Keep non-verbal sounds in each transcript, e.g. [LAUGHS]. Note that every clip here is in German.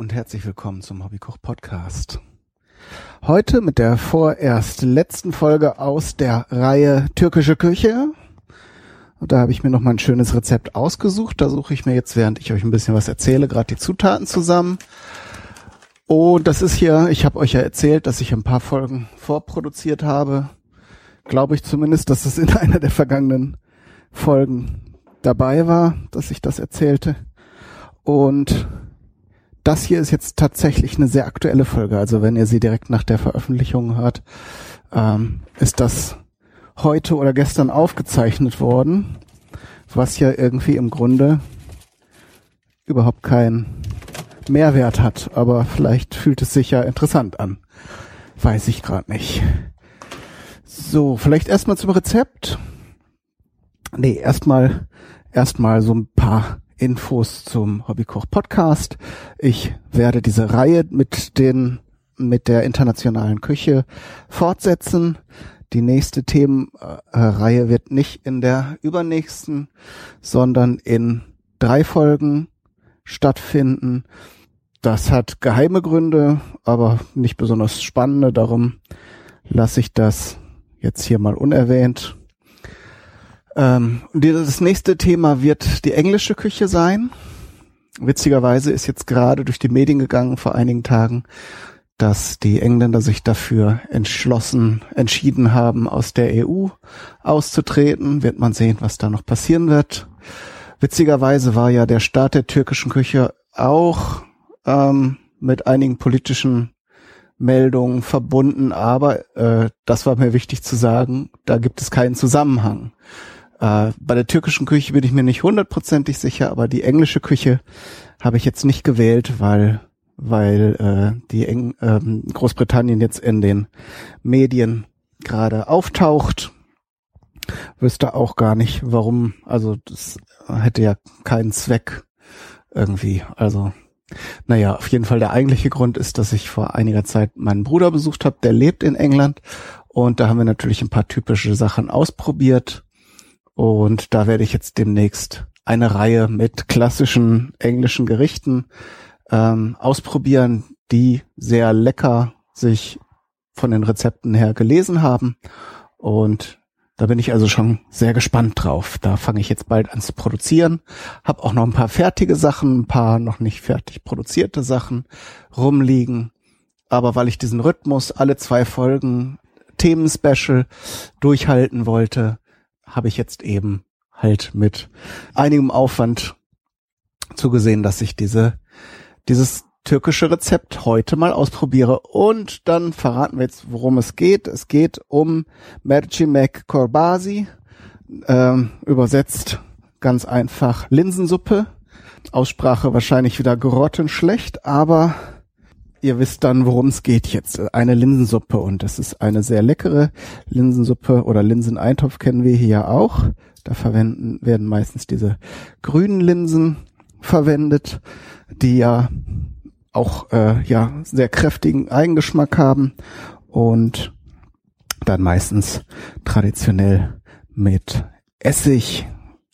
Und herzlich willkommen zum Hobbykoch Podcast. Heute mit der vorerst letzten Folge aus der Reihe Türkische Küche. Und da habe ich mir noch mal ein schönes Rezept ausgesucht. Da suche ich mir jetzt, während ich euch ein bisschen was erzähle, gerade die Zutaten zusammen. Und das ist hier, ich habe euch ja erzählt, dass ich ein paar Folgen vorproduziert habe. Glaube ich zumindest, dass es in [LAUGHS] einer der vergangenen Folgen dabei war, dass ich das erzählte. Und das hier ist jetzt tatsächlich eine sehr aktuelle Folge. Also wenn ihr sie direkt nach der Veröffentlichung hört, ähm, ist das heute oder gestern aufgezeichnet worden, was ja irgendwie im Grunde überhaupt keinen Mehrwert hat. Aber vielleicht fühlt es sich ja interessant an. Weiß ich gerade nicht. So, vielleicht erstmal zum Rezept. Nee, erstmal erstmal so ein paar Infos zum Hobbykoch Podcast. Ich werde diese Reihe mit den mit der internationalen Küche fortsetzen. Die nächste Themenreihe wird nicht in der übernächsten, sondern in drei Folgen stattfinden. Das hat geheime Gründe, aber nicht besonders spannende. Darum lasse ich das jetzt hier mal unerwähnt. Ähm, das nächste Thema wird die englische Küche sein. Witzigerweise ist jetzt gerade durch die Medien gegangen vor einigen Tagen, dass die Engländer sich dafür entschlossen, entschieden haben, aus der EU auszutreten. Wird man sehen, was da noch passieren wird. Witzigerweise war ja der Start der türkischen Küche auch ähm, mit einigen politischen Meldungen verbunden, aber äh, das war mir wichtig zu sagen, da gibt es keinen Zusammenhang. Äh, bei der türkischen Küche bin ich mir nicht hundertprozentig sicher, aber die englische Küche habe ich jetzt nicht gewählt, weil weil äh, die Eng ähm, Großbritannien jetzt in den Medien gerade auftaucht. Wüsste auch gar nicht, warum. Also das hätte ja keinen Zweck irgendwie. Also naja, auf jeden Fall der eigentliche Grund ist, dass ich vor einiger Zeit meinen Bruder besucht habe, der lebt in England und da haben wir natürlich ein paar typische Sachen ausprobiert und da werde ich jetzt demnächst eine Reihe mit klassischen englischen Gerichten ähm, ausprobieren, die sehr lecker sich von den Rezepten her gelesen haben. Und da bin ich also schon sehr gespannt drauf. Da fange ich jetzt bald an zu produzieren. Hab auch noch ein paar fertige Sachen, ein paar noch nicht fertig produzierte Sachen rumliegen. Aber weil ich diesen Rhythmus alle zwei Folgen Themen-Special durchhalten wollte, habe ich jetzt eben halt mit einigem Aufwand zugesehen, dass ich diese, dieses türkische Rezept heute mal ausprobiere. Und dann verraten wir jetzt, worum es geht. Es geht um Mercimek Korbasi, ähm, übersetzt ganz einfach Linsensuppe. Aussprache wahrscheinlich wieder grottenschlecht, aber ihr wisst dann, worum es geht jetzt. Eine Linsensuppe und das ist eine sehr leckere Linsensuppe oder Linseneintopf kennen wir hier auch. Da verwenden werden meistens diese grünen Linsen verwendet, die ja auch äh, ja sehr kräftigen Eigengeschmack haben und dann meistens traditionell mit Essig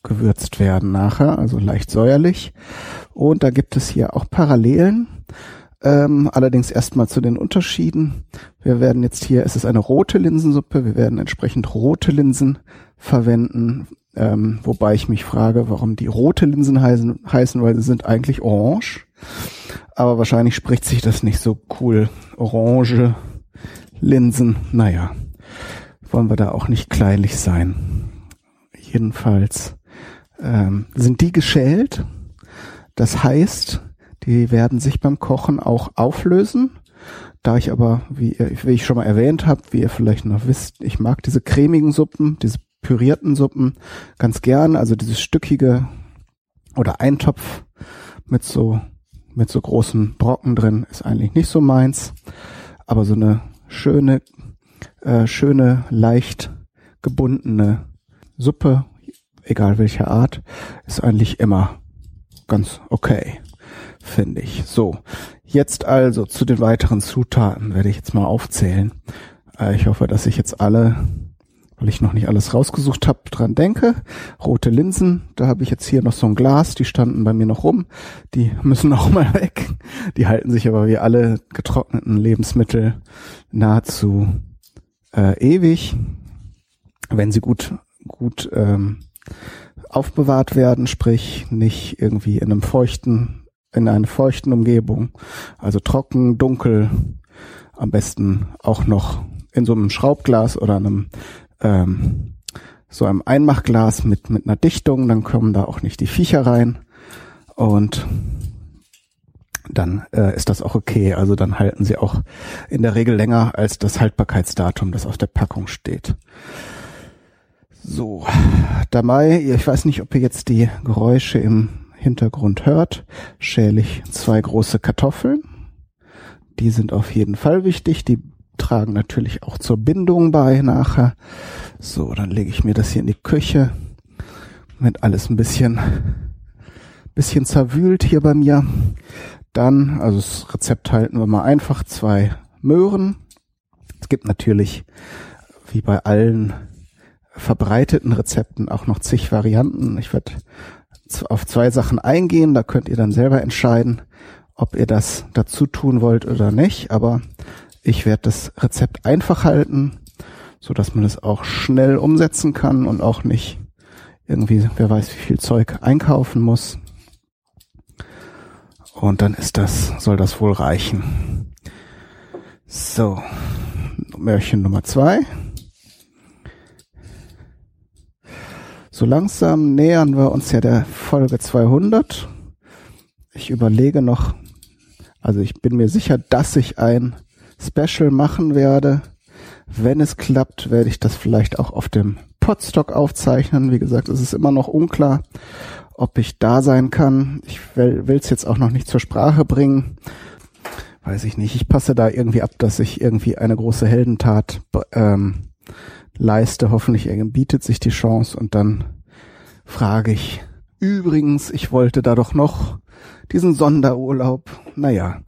gewürzt werden nachher, also leicht säuerlich. Und da gibt es hier auch Parallelen ähm, allerdings erstmal zu den Unterschieden. Wir werden jetzt hier, es ist eine rote Linsensuppe, wir werden entsprechend rote Linsen verwenden, ähm, wobei ich mich frage, warum die rote Linsen heißen, heißen, weil sie sind eigentlich orange. Aber wahrscheinlich spricht sich das nicht so cool. Orange Linsen, naja, wollen wir da auch nicht kleinlich sein. Jedenfalls ähm, sind die geschält. Das heißt, die werden sich beim Kochen auch auflösen. Da ich aber, wie, wie ich schon mal erwähnt habe, wie ihr vielleicht noch wisst, ich mag diese cremigen Suppen, diese pürierten Suppen ganz gern. Also dieses stückige oder Eintopf mit so mit so großen Brocken drin ist eigentlich nicht so meins. Aber so eine schöne, äh, schöne, leicht gebundene Suppe, egal welcher Art, ist eigentlich immer ganz okay finde ich. So, jetzt also zu den weiteren Zutaten werde ich jetzt mal aufzählen. Äh, ich hoffe, dass ich jetzt alle weil ich noch nicht alles rausgesucht habe, dran denke. Rote Linsen, da habe ich jetzt hier noch so ein Glas, die standen bei mir noch rum. Die [LAUGHS] müssen auch mal weg. Die halten sich aber wie alle getrockneten Lebensmittel nahezu äh, ewig, wenn sie gut gut ähm, aufbewahrt werden, sprich nicht irgendwie in einem feuchten in einer feuchten Umgebung, also trocken, dunkel, am besten auch noch in so einem Schraubglas oder einem ähm, so einem Einmachglas mit, mit einer Dichtung, dann kommen da auch nicht die Viecher rein und dann äh, ist das auch okay. Also dann halten sie auch in der Regel länger als das Haltbarkeitsdatum, das auf der Packung steht. So, dabei, ich weiß nicht, ob ihr jetzt die Geräusche im Hintergrund hört, schäle ich zwei große Kartoffeln. Die sind auf jeden Fall wichtig. Die tragen natürlich auch zur Bindung bei nachher. So, dann lege ich mir das hier in die Küche. Mit alles ein bisschen, bisschen zerwühlt hier bei mir. Dann, also das Rezept halten wir mal einfach, zwei Möhren. Es gibt natürlich, wie bei allen verbreiteten Rezepten, auch noch zig Varianten. Ich werde auf zwei Sachen eingehen, da könnt ihr dann selber entscheiden, ob ihr das dazu tun wollt oder nicht. Aber ich werde das Rezept einfach halten, so dass man es auch schnell umsetzen kann und auch nicht irgendwie, wer weiß, wie viel Zeug einkaufen muss. Und dann ist das, soll das wohl reichen. So, Märchen Nummer zwei. So langsam nähern wir uns ja der Folge 200. Ich überlege noch, also ich bin mir sicher, dass ich ein Special machen werde. Wenn es klappt, werde ich das vielleicht auch auf dem Podstock aufzeichnen. Wie gesagt, es ist immer noch unklar, ob ich da sein kann. Ich will es jetzt auch noch nicht zur Sprache bringen. Weiß ich nicht. Ich passe da irgendwie ab, dass ich irgendwie eine große Heldentat ähm, leiste. Hoffentlich bietet sich die Chance und dann frage ich. Übrigens, ich wollte da doch noch diesen Sonderurlaub. Naja,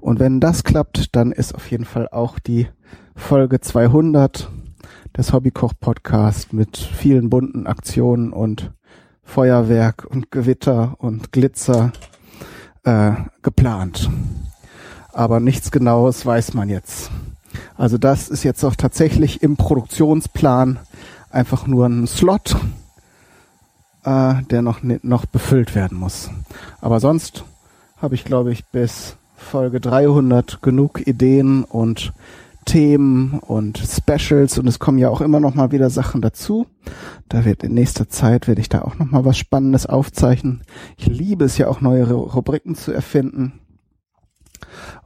und wenn das klappt, dann ist auf jeden Fall auch die Folge 200 des Hobbykoch Podcast mit vielen bunten Aktionen und Feuerwerk und Gewitter und Glitzer äh, geplant. Aber nichts Genaues weiß man jetzt. Also das ist jetzt auch tatsächlich im Produktionsplan einfach nur ein Slot äh, der noch, noch befüllt werden muss. Aber sonst habe ich, glaube ich, bis Folge 300 genug Ideen und Themen und Specials und es kommen ja auch immer noch mal wieder Sachen dazu. Da wird in nächster Zeit werde ich da auch noch mal was Spannendes aufzeichnen. Ich liebe es ja auch neue Rubriken zu erfinden.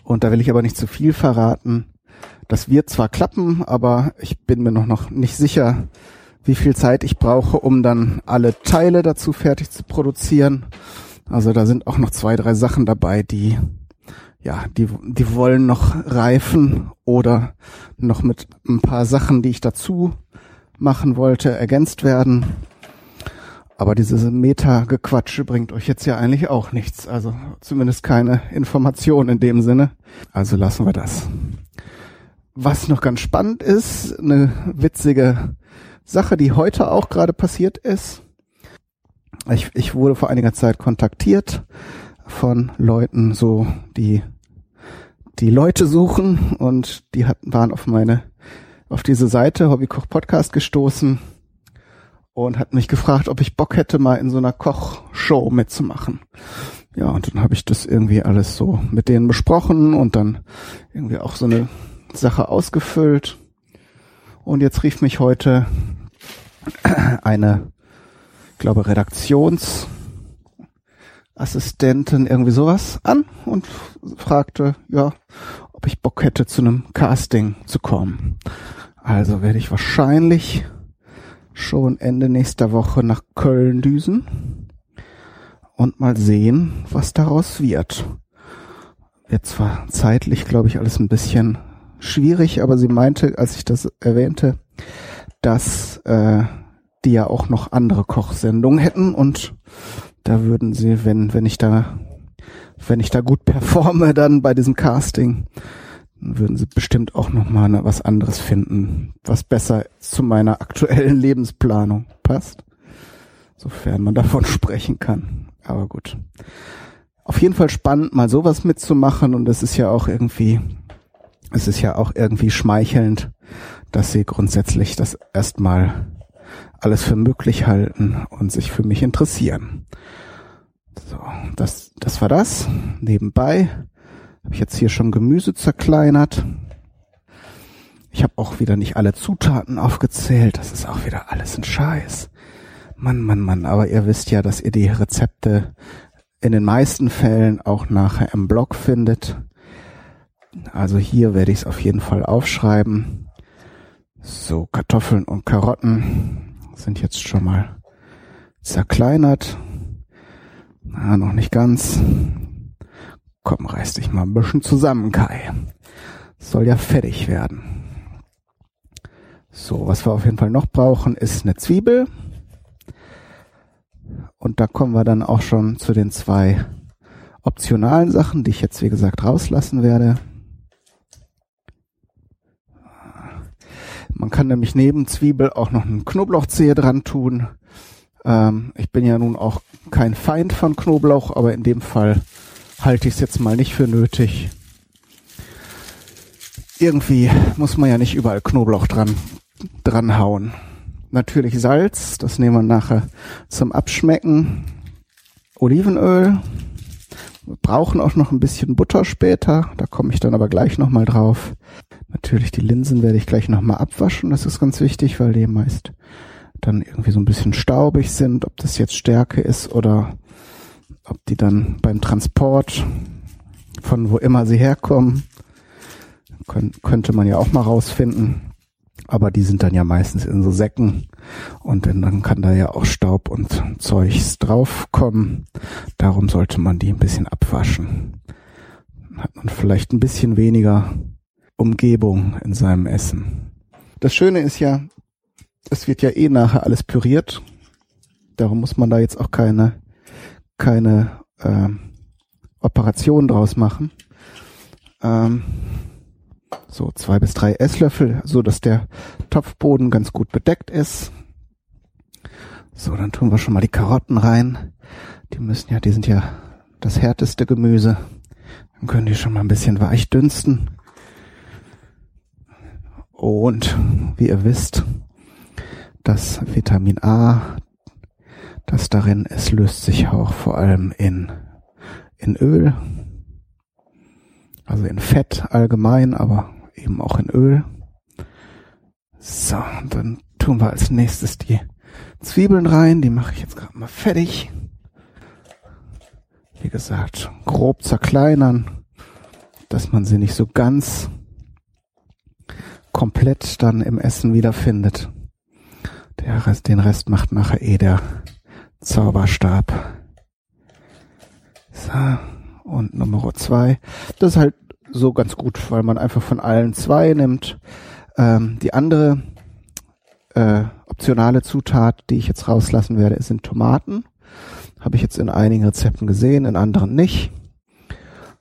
Und da will ich aber nicht zu viel verraten. Das wird zwar klappen, aber ich bin mir noch, noch nicht sicher, wie viel Zeit ich brauche, um dann alle Teile dazu fertig zu produzieren. Also da sind auch noch zwei, drei Sachen dabei, die ja, die, die wollen noch reifen oder noch mit ein paar Sachen, die ich dazu machen wollte, ergänzt werden. Aber diese Meta-Gequatsche bringt euch jetzt ja eigentlich auch nichts. Also zumindest keine Information in dem Sinne. Also lassen wir das. Was noch ganz spannend ist, eine witzige Sache, die heute auch gerade passiert ist. Ich, ich wurde vor einiger Zeit kontaktiert von Leuten, so die die Leute suchen und die hatten waren auf meine auf diese Seite Hobbykoch Podcast gestoßen und hat mich gefragt, ob ich Bock hätte, mal in so einer Kochshow mitzumachen. Ja, und dann habe ich das irgendwie alles so mit denen besprochen und dann irgendwie auch so eine Sache ausgefüllt. Und jetzt rief mich heute eine, glaube, Redaktionsassistentin irgendwie sowas an und fragte, ja, ob ich Bock hätte, zu einem Casting zu kommen. Also werde ich wahrscheinlich schon Ende nächster Woche nach Köln düsen und mal sehen, was daraus wird. Wird zwar zeitlich, glaube ich, alles ein bisschen schwierig, aber sie meinte, als ich das erwähnte, dass äh, die ja auch noch andere Kochsendungen hätten und da würden sie, wenn wenn ich da wenn ich da gut performe, dann bei diesem Casting, würden sie bestimmt auch noch mal ne, was anderes finden, was besser zu meiner aktuellen [LAUGHS] Lebensplanung passt, sofern man davon [LAUGHS] sprechen kann. Aber gut. Auf jeden Fall spannend, mal sowas mitzumachen und es ist ja auch irgendwie, es ist ja auch irgendwie schmeichelnd, dass sie grundsätzlich das erstmal alles für möglich halten und sich für mich interessieren. So, das, das war das. Nebenbei habe ich jetzt hier schon Gemüse zerkleinert. Ich habe auch wieder nicht alle Zutaten aufgezählt. Das ist auch wieder alles ein Scheiß. Mann, Mann, Mann. Aber ihr wisst ja, dass ihr die Rezepte in den meisten Fällen auch nachher im Blog findet. Also hier werde ich es auf jeden Fall aufschreiben. So, Kartoffeln und Karotten sind jetzt schon mal zerkleinert. Na, noch nicht ganz. Komm, reiß dich mal ein bisschen zusammen, Kai. Soll ja fertig werden. So, was wir auf jeden Fall noch brauchen, ist eine Zwiebel. Und da kommen wir dann auch schon zu den zwei optionalen Sachen, die ich jetzt wie gesagt rauslassen werde. Man kann nämlich neben Zwiebel auch noch einen Knoblauchzehe dran tun. Ähm, ich bin ja nun auch kein Feind von Knoblauch, aber in dem Fall halte ich es jetzt mal nicht für nötig. Irgendwie muss man ja nicht überall Knoblauch dran, dran hauen. Natürlich Salz, das nehmen wir nachher zum Abschmecken. Olivenöl. Brauchen auch noch ein bisschen Butter später, da komme ich dann aber gleich nochmal drauf. Natürlich die Linsen werde ich gleich nochmal abwaschen, das ist ganz wichtig, weil die meist dann irgendwie so ein bisschen staubig sind, ob das jetzt Stärke ist oder ob die dann beim Transport von wo immer sie herkommen, könnte man ja auch mal rausfinden. Aber die sind dann ja meistens in so Säcken und dann kann da ja auch Staub und Zeugs draufkommen. Darum sollte man die ein bisschen abwaschen. Dann hat man vielleicht ein bisschen weniger Umgebung in seinem Essen. Das Schöne ist ja, es wird ja eh nachher alles püriert. Darum muss man da jetzt auch keine, keine äh, Operation draus machen. Ähm, so zwei bis drei Esslöffel, so dass der Topfboden ganz gut bedeckt ist. So, dann tun wir schon mal die Karotten rein. Die müssen ja, die sind ja das härteste Gemüse. Dann können die schon mal ein bisschen weich dünsten. Und wie ihr wisst, das Vitamin A, das darin ist, löst sich auch vor allem in, in Öl, also in Fett allgemein, aber eben auch in Öl. So, dann tun wir als nächstes die Zwiebeln rein. Die mache ich jetzt gerade mal fertig. Wie gesagt, grob zerkleinern, dass man sie nicht so ganz komplett dann im Essen wiederfindet. Der Rest, den Rest macht nachher eh der Zauberstab. So, und Nummer zwei. Das ist halt so ganz gut, weil man einfach von allen zwei nimmt. Ähm, die andere äh, optionale Zutat, die ich jetzt rauslassen werde, sind Tomaten. Habe ich jetzt in einigen Rezepten gesehen, in anderen nicht.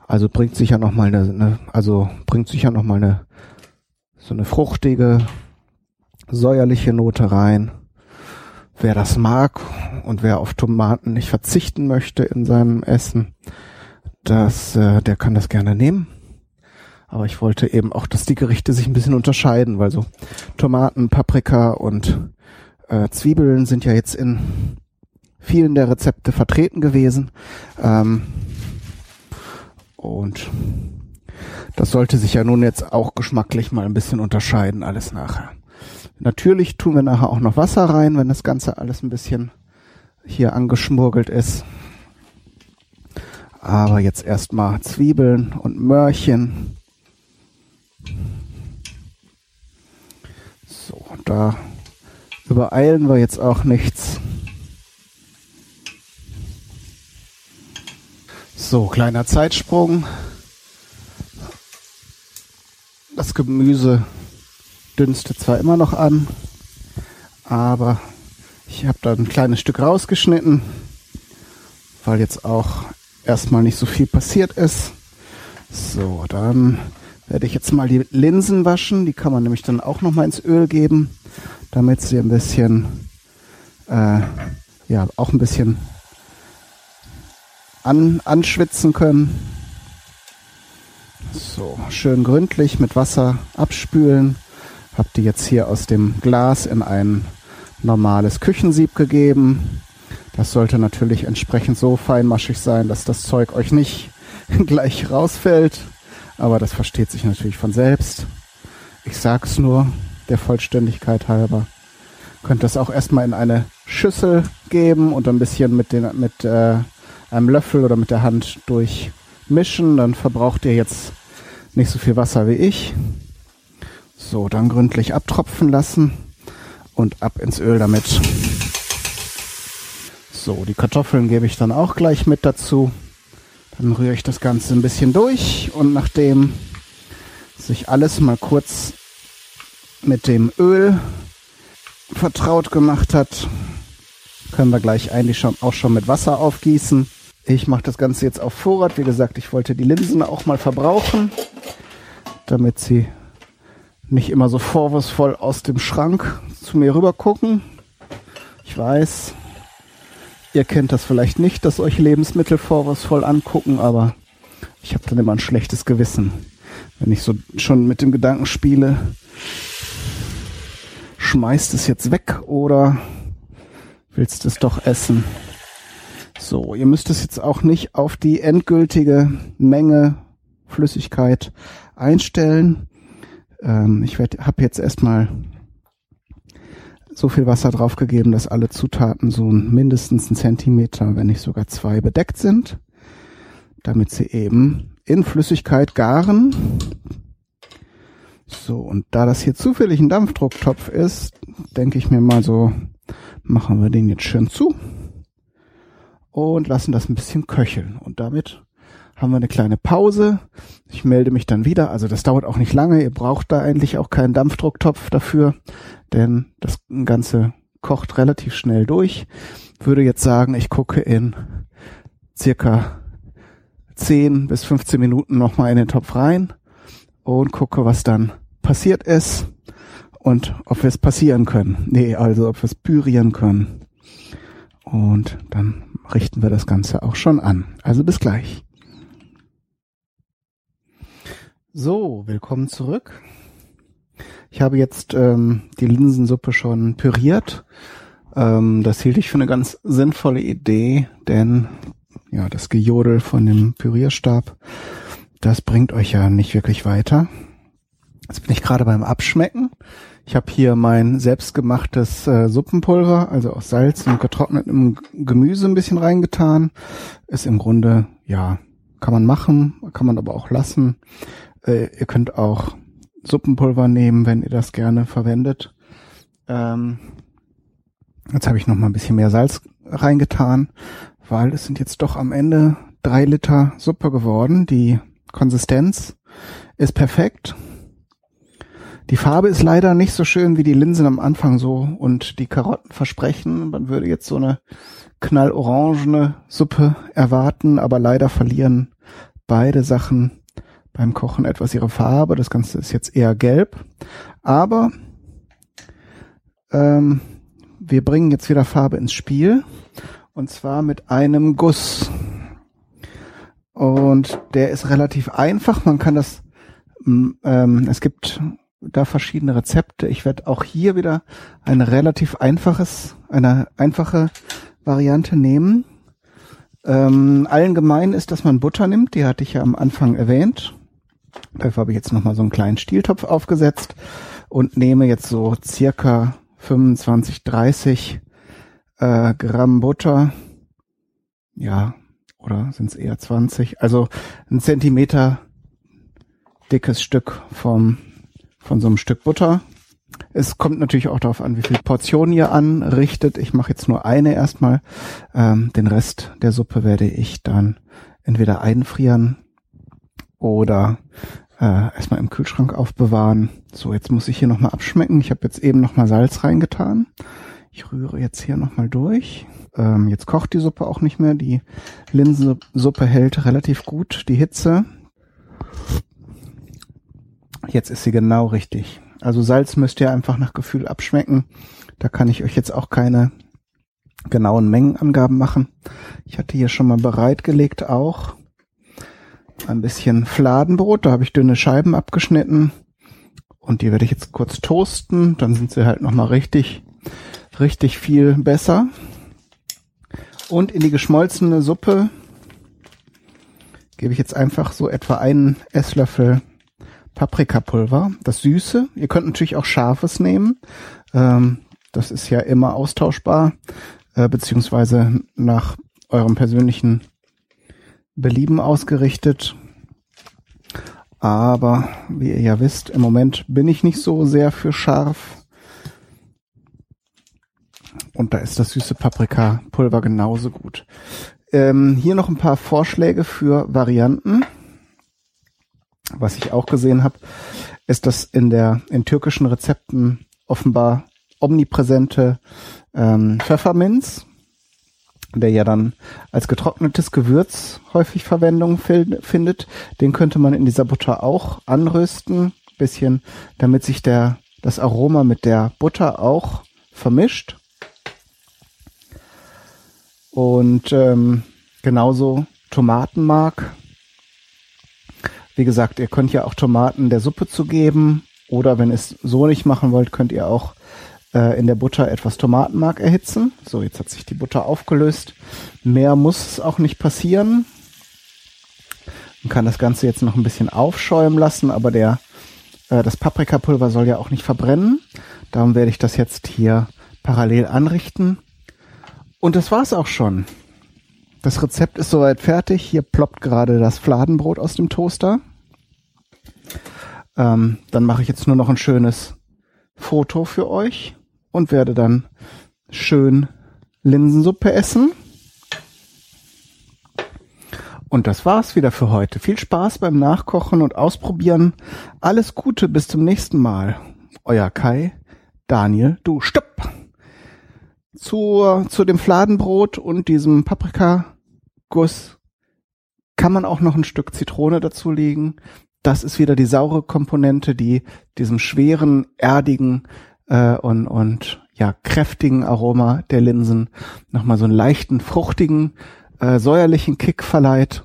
Also bringt sicher noch mal eine, eine also bringt sicher noch mal eine so eine fruchtige, säuerliche Note rein. Wer das mag und wer auf Tomaten nicht verzichten möchte in seinem Essen, das, äh, der kann das gerne nehmen. Aber ich wollte eben auch, dass die Gerichte sich ein bisschen unterscheiden, weil so Tomaten, Paprika und äh, Zwiebeln sind ja jetzt in vielen der Rezepte vertreten gewesen. Ähm, und das sollte sich ja nun jetzt auch geschmacklich mal ein bisschen unterscheiden, alles nachher. Natürlich tun wir nachher auch noch Wasser rein, wenn das Ganze alles ein bisschen hier angeschmurgelt ist. Aber jetzt erstmal Zwiebeln und Möhrchen. So, da übereilen wir jetzt auch nichts. So, kleiner Zeitsprung. Das Gemüse dünstet zwar immer noch an, aber ich habe da ein kleines Stück rausgeschnitten, weil jetzt auch erstmal nicht so viel passiert ist. So, dann werde ich jetzt mal die Linsen waschen. Die kann man nämlich dann auch noch mal ins Öl geben, damit sie ein bisschen, äh, ja, auch ein bisschen an, anschwitzen können. So, schön gründlich mit Wasser abspülen. Hab die jetzt hier aus dem Glas in ein normales Küchensieb gegeben. Das sollte natürlich entsprechend so feinmaschig sein, dass das Zeug euch nicht [LAUGHS] gleich rausfällt. Aber das versteht sich natürlich von selbst. Ich sag's nur der Vollständigkeit halber. Könnt das auch erstmal in eine Schüssel geben und ein bisschen mit, den, mit äh, einem Löffel oder mit der Hand durchmischen. Dann verbraucht ihr jetzt nicht so viel Wasser wie ich. So, dann gründlich abtropfen lassen und ab ins Öl damit. So, die Kartoffeln gebe ich dann auch gleich mit dazu. Dann rühre ich das Ganze ein bisschen durch und nachdem sich alles mal kurz mit dem Öl vertraut gemacht hat, können wir gleich eigentlich schon, auch schon mit Wasser aufgießen. Ich mache das Ganze jetzt auf Vorrat. Wie gesagt, ich wollte die Linsen auch mal verbrauchen, damit sie nicht immer so vorwurfsvoll aus dem Schrank zu mir rüber gucken. Ich weiß, ihr kennt das vielleicht nicht, dass euch Lebensmittel vorwurfsvoll angucken, aber ich habe dann immer ein schlechtes Gewissen, wenn ich so schon mit dem Gedanken spiele, schmeißt es jetzt weg oder willst es doch essen? So, ihr müsst es jetzt auch nicht auf die endgültige Menge Flüssigkeit einstellen. Ähm, ich habe jetzt erstmal so viel Wasser draufgegeben, dass alle Zutaten so mindestens einen Zentimeter, wenn nicht sogar zwei, bedeckt sind, damit sie eben in Flüssigkeit garen. So, und da das hier zufällig ein Dampfdrucktopf ist, denke ich mir mal so, machen wir den jetzt schön zu und lassen das ein bisschen köcheln. Und damit haben wir eine kleine Pause. Ich melde mich dann wieder. Also das dauert auch nicht lange. Ihr braucht da eigentlich auch keinen Dampfdrucktopf dafür, denn das Ganze kocht relativ schnell durch. Würde jetzt sagen, ich gucke in circa 10 bis 15 Minuten nochmal in den Topf rein und gucke, was dann passiert ist und ob wir es passieren können. Nee, also ob wir es pürieren können. Und dann richten wir das Ganze auch schon an. Also bis gleich. So, willkommen zurück. Ich habe jetzt ähm, die Linsensuppe schon püriert. Ähm, das hielt ich für eine ganz sinnvolle Idee, denn ja, das Gejodel von dem Pürierstab, das bringt euch ja nicht wirklich weiter. Jetzt bin ich gerade beim Abschmecken. Ich habe hier mein selbstgemachtes äh, Suppenpulver, also aus Salz und getrocknetem Gemüse ein bisschen reingetan. Ist im Grunde, ja, kann man machen, kann man aber auch lassen. Äh, ihr könnt auch Suppenpulver nehmen, wenn ihr das gerne verwendet. Ähm, jetzt habe ich noch mal ein bisschen mehr Salz reingetan, weil es sind jetzt doch am Ende drei Liter Suppe geworden. Die Konsistenz ist perfekt. Die Farbe ist leider nicht so schön wie die Linsen am Anfang so und die Karotten versprechen. Man würde jetzt so eine knallorangene Suppe erwarten, aber leider verlieren beide Sachen beim Kochen etwas ihre Farbe. Das Ganze ist jetzt eher gelb. Aber ähm, wir bringen jetzt wieder Farbe ins Spiel. Und zwar mit einem Guss. Und der ist relativ einfach. Man kann das, ähm, es gibt da verschiedene Rezepte. Ich werde auch hier wieder ein relativ einfaches, eine einfache Variante nehmen. Ähm, allen gemein ist, dass man Butter nimmt. Die hatte ich ja am Anfang erwähnt. Dafür habe ich jetzt nochmal so einen kleinen Stieltopf aufgesetzt und nehme jetzt so circa 25, 30 äh, Gramm Butter. Ja, oder sind es eher 20? Also ein Zentimeter dickes Stück vom, von so einem Stück Butter. Es kommt natürlich auch darauf an, wie viel Portionen ihr anrichtet. Ich mache jetzt nur eine erstmal. Ähm, den Rest der Suppe werde ich dann entweder einfrieren oder äh, erstmal im Kühlschrank aufbewahren. So, jetzt muss ich hier nochmal abschmecken. Ich habe jetzt eben nochmal Salz reingetan. Ich rühre jetzt hier nochmal durch. Ähm, jetzt kocht die Suppe auch nicht mehr. Die Linsensuppe hält relativ gut die Hitze. Jetzt ist sie genau richtig. Also Salz müsst ihr einfach nach Gefühl abschmecken. Da kann ich euch jetzt auch keine genauen Mengenangaben machen. Ich hatte hier schon mal bereitgelegt auch ein bisschen Fladenbrot. Da habe ich dünne Scheiben abgeschnitten und die werde ich jetzt kurz toasten. Dann sind sie halt noch mal richtig, richtig viel besser. Und in die geschmolzene Suppe gebe ich jetzt einfach so etwa einen Esslöffel Paprikapulver, das Süße. Ihr könnt natürlich auch Scharfes nehmen. Ähm, das ist ja immer austauschbar, äh, beziehungsweise nach eurem persönlichen Belieben ausgerichtet. Aber wie ihr ja wisst, im Moment bin ich nicht so sehr für scharf. Und da ist das süße Paprikapulver genauso gut. Ähm, hier noch ein paar Vorschläge für Varianten. Was ich auch gesehen habe, ist, dass in der in türkischen Rezepten offenbar omnipräsente ähm, Pfefferminz, der ja dann als getrocknetes Gewürz häufig Verwendung findet, den könnte man in dieser Butter auch anrösten, bisschen, damit sich der das Aroma mit der Butter auch vermischt. Und ähm, genauso Tomatenmark. Wie gesagt, ihr könnt ja auch Tomaten der Suppe zugeben. Oder wenn ihr es so nicht machen wollt, könnt ihr auch äh, in der Butter etwas Tomatenmark erhitzen. So, jetzt hat sich die Butter aufgelöst. Mehr muss auch nicht passieren. Man kann das Ganze jetzt noch ein bisschen aufschäumen lassen, aber der, äh, das Paprikapulver soll ja auch nicht verbrennen. Darum werde ich das jetzt hier parallel anrichten. Und das war's auch schon. Das Rezept ist soweit fertig. Hier ploppt gerade das Fladenbrot aus dem Toaster. Ähm, dann mache ich jetzt nur noch ein schönes Foto für euch und werde dann schön Linsensuppe essen. Und das war's wieder für heute. Viel Spaß beim Nachkochen und Ausprobieren. Alles Gute, bis zum nächsten Mal. Euer Kai, Daniel, du, stopp! Zu, zu dem Fladenbrot und diesem Paprikaguss kann man auch noch ein Stück Zitrone dazulegen. Das ist wieder die saure Komponente, die diesem schweren, erdigen äh, und, und ja kräftigen Aroma der Linsen nochmal so einen leichten, fruchtigen, äh, säuerlichen Kick verleiht.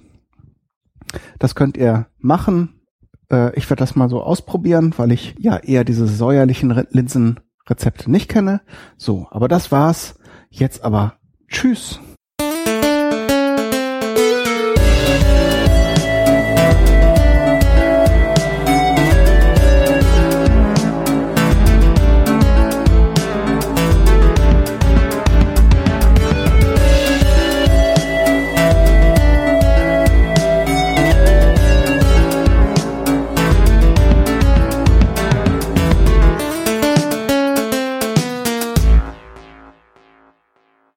Das könnt ihr machen. Äh, ich werde das mal so ausprobieren, weil ich ja eher diese säuerlichen Linsen Rezepte nicht kenne. So, aber das war's. Jetzt aber Tschüss.